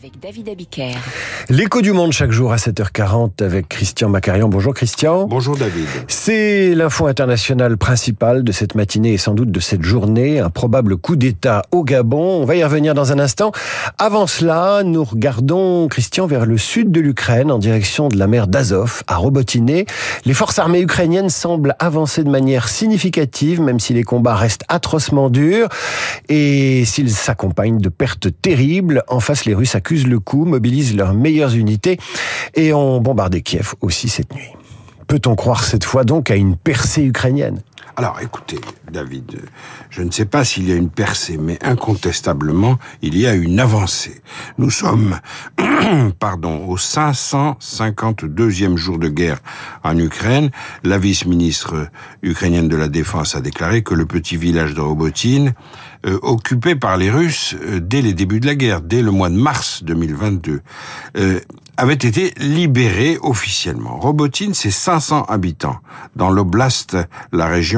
avec David Abiker. L'écho du monde chaque jour à 7h40 avec Christian Macarian. Bonjour Christian. Bonjour David. C'est l'info internationale principale de cette matinée et sans doute de cette journée. Un probable coup d'État au Gabon. On va y revenir dans un instant. Avant cela, nous regardons Christian vers le sud de l'Ukraine en direction de la mer d'Azov à Robotiné. Les forces armées ukrainiennes semblent avancer de manière significative même si les combats restent atrocement durs et s'ils s'accompagnent de pertes terribles. En face, les Russes accusent le coup, mobilisent leurs meilleures unités et ont bombardé Kiev aussi cette nuit. Peut-on croire cette fois donc à une percée ukrainienne? Alors écoutez, David, je ne sais pas s'il y a une percée, mais incontestablement, il y a une avancée. Nous sommes, pardon, au 552e jour de guerre en Ukraine. La vice-ministre ukrainienne de la Défense a déclaré que le petit village de Robotine, euh, occupé par les Russes euh, dès les débuts de la guerre, dès le mois de mars 2022, euh, avait été libéré officiellement. Robotine, c'est 500 habitants dans l'oblast, la région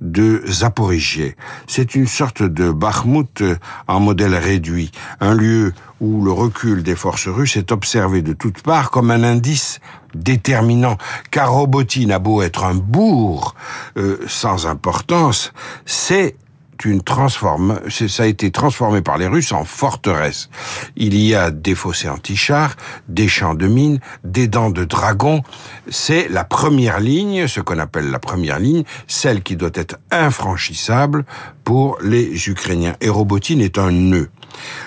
de Zaporizhie. C'est une sorte de Bakhmut en modèle réduit, un lieu où le recul des forces russes est observé de toutes parts comme un indice déterminant, car Robotine a beau être un bourg euh, sans importance, c'est une transforme, ça a été transformé par les Russes en forteresse. Il y a des fossés anti-chars, des champs de mines, des dents de dragon. C'est la première ligne, ce qu'on appelle la première ligne, celle qui doit être infranchissable pour les Ukrainiens. Et Robotine est un nœud.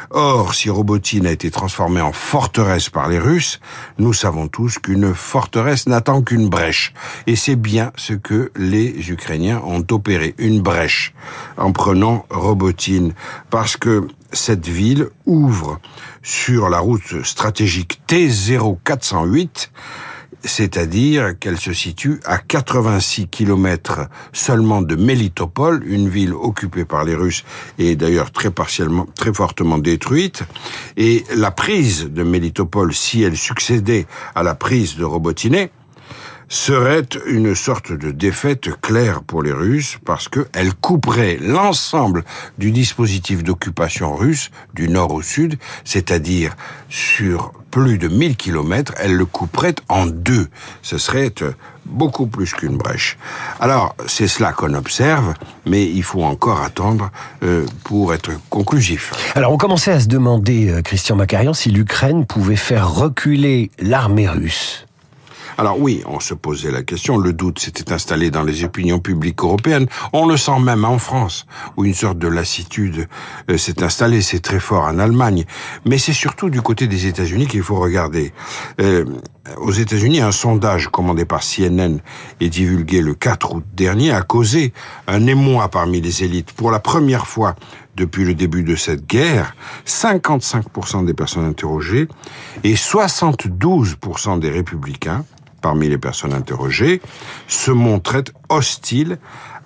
Or, si Robotine a été transformée en forteresse par les Russes, nous savons tous qu'une forteresse n'attend qu'une brèche. Et c'est bien ce que les Ukrainiens ont opéré, une brèche, en prenant Robotine. Parce que cette ville ouvre sur la route stratégique T0408 c'est-à-dire qu'elle se situe à 86 kilomètres seulement de Melitopol, une ville occupée par les Russes et d'ailleurs très partiellement, très fortement détruite. Et la prise de Melitopol, si elle succédait à la prise de Robotiné, serait une sorte de défaite claire pour les Russes parce qu'elle couperait l'ensemble du dispositif d'occupation russe du nord au sud, c'est-à-dire sur plus de 1000 kilomètres, elle le couperait en deux. Ce serait euh, beaucoup plus qu'une brèche. Alors, c'est cela qu'on observe, mais il faut encore attendre euh, pour être conclusif. Alors, on commençait à se demander, euh, Christian Macarian, si l'Ukraine pouvait faire reculer l'armée russe. Alors oui, on se posait la question, le doute s'était installé dans les opinions publiques européennes, on le sent même en France, où une sorte de lassitude euh, s'est installée, c'est très fort en Allemagne, mais c'est surtout du côté des États-Unis qu'il faut regarder. Euh, aux États-Unis, un sondage commandé par CNN et divulgué le 4 août dernier a causé un émoi parmi les élites. Pour la première fois depuis le début de cette guerre, 55% des personnes interrogées et 72% des républicains parmi les personnes interrogées, se montraient hostiles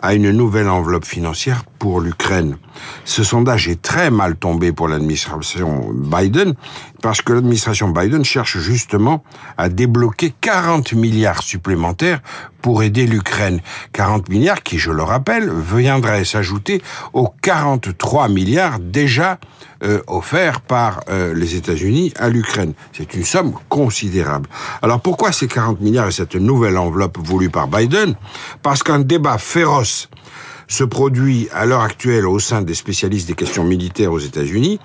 à une nouvelle enveloppe financière pour l'Ukraine. Ce sondage est très mal tombé pour l'administration Biden parce que l'administration Biden cherche justement à débloquer 40 milliards supplémentaires pour aider l'Ukraine. 40 milliards qui, je le rappelle, viendraient s'ajouter aux 43 milliards déjà euh, offerts par euh, les États-Unis à l'Ukraine. C'est une somme considérable. Alors pourquoi ces 40 milliards et cette nouvelle enveloppe voulue par Biden? Parce qu'un débat féroce se produit à l'heure actuelle au sein des spécialistes des questions militaires aux États-Unis,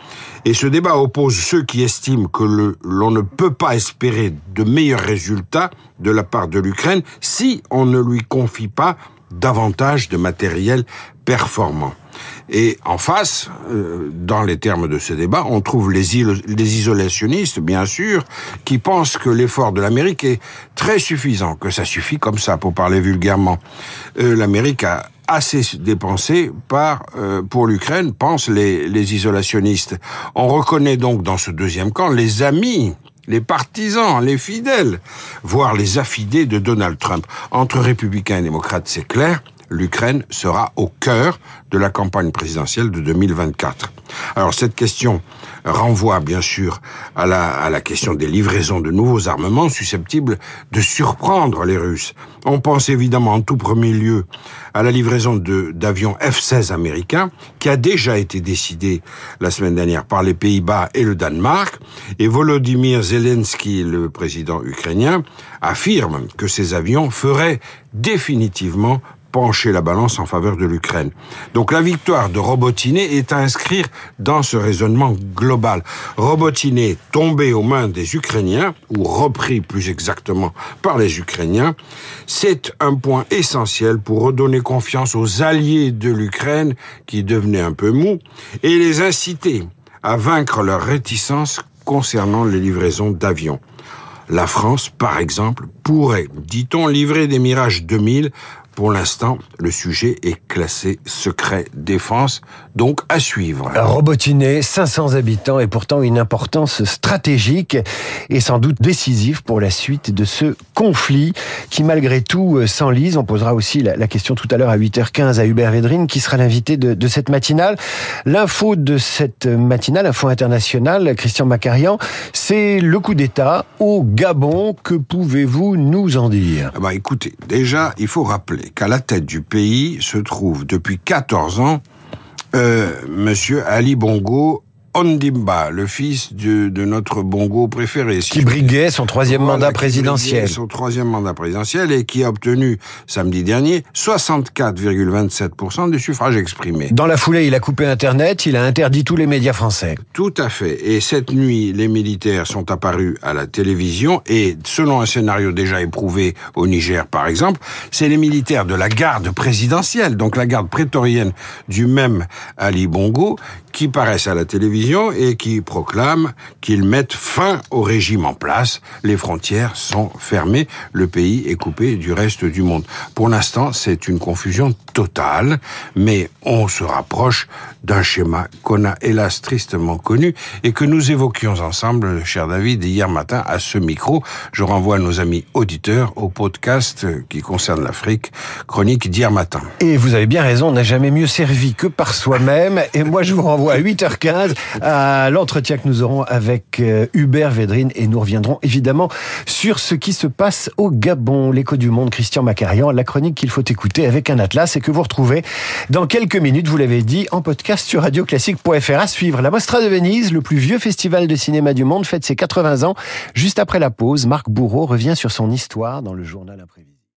et ce débat oppose ceux qui estiment que l'on ne peut pas espérer de meilleurs résultats de la part de l'Ukraine si on ne lui confie pas davantage de matériel performant. Et en face, euh, dans les termes de ce débat, on trouve les, les isolationnistes, bien sûr, qui pensent que l'effort de l'Amérique est très suffisant, que ça suffit comme ça, pour parler vulgairement. Euh, L'Amérique a assez dépensé par euh, pour l'Ukraine, pensent les, les isolationnistes. On reconnaît donc dans ce deuxième camp les amis les partisans, les fidèles, voire les affidés de Donald Trump. Entre républicains et démocrates, c'est clair, l'Ukraine sera au cœur de la campagne présidentielle de 2024. Alors cette question renvoie bien sûr à la, à la question des livraisons de nouveaux armements susceptibles de surprendre les Russes. On pense évidemment en tout premier lieu à la livraison d'avions F-16 américains qui a déjà été décidée la semaine dernière par les Pays-Bas et le Danemark. Et Volodymyr Zelensky, le président ukrainien, affirme que ces avions feraient définitivement pencher la balance en faveur de l'Ukraine. Donc la victoire de Robotiné est à inscrire dans ce raisonnement global. Robotiné tombé aux mains des Ukrainiens, ou repris plus exactement par les Ukrainiens, c'est un point essentiel pour redonner confiance aux alliés de l'Ukraine qui devenaient un peu mous et les inciter à vaincre leur réticence concernant les livraisons d'avions. La France, par exemple, pourrait, dit-on, livrer des Mirage 2000 pour l'instant, le sujet est classé secret défense, donc à suivre. Robotiné, 500 habitants et pourtant une importance stratégique et sans doute décisive pour la suite de ce conflit qui malgré tout euh, s'enlise. On posera aussi la, question tout à l'heure à 8h15 à Hubert Védrine qui sera l'invité de, de, cette matinale. L'info de cette matinale, info internationale, Christian Macarian, c'est le coup d'État au Gabon. Que pouvez-vous nous en dire? Bah Écoutez, déjà, il faut rappeler qu'à la tête du pays se trouve depuis 14 ans euh, Monsieur Ali Bongo Ondimba, le fils de, de notre Bongo préféré. qui briguait son troisième mandat présidentiel. Son troisième mandat présidentiel et qui a obtenu samedi dernier 64,27% des suffrages exprimés. Dans la foulée, il a coupé Internet, il a interdit tous les médias français. Tout à fait. Et cette nuit, les militaires sont apparus à la télévision et selon un scénario déjà éprouvé au Niger par exemple, c'est les militaires de la garde présidentielle, donc la garde prétorienne du même Ali Bongo, qui paraissent à la télévision et qui proclament qu'ils mettent fin au régime en place. Les frontières sont fermées, le pays est coupé du reste du monde. Pour l'instant, c'est une confusion totale, mais on se rapproche d'un schéma qu'on a hélas tristement connu et que nous évoquions ensemble, cher David, hier matin à ce micro. Je renvoie nos amis auditeurs au podcast qui concerne l'Afrique, chronique d'hier matin. Et vous avez bien raison, on n'a jamais mieux servi que par soi-même. Et moi, je vous renvoie à 8h15 à l'entretien que nous aurons avec euh, Hubert Védrine et nous reviendrons évidemment sur ce qui se passe au Gabon, l'écho du monde, Christian Macarian, la chronique qu'il faut écouter avec un atlas et que vous retrouvez dans quelques minutes, vous l'avez dit, en podcast sur radioclassique.fr à suivre. La Mostra de Venise, le plus vieux festival de cinéma du monde, fête ses 80 ans. Juste après la pause, Marc Bourreau revient sur son histoire dans le journal imprévisible.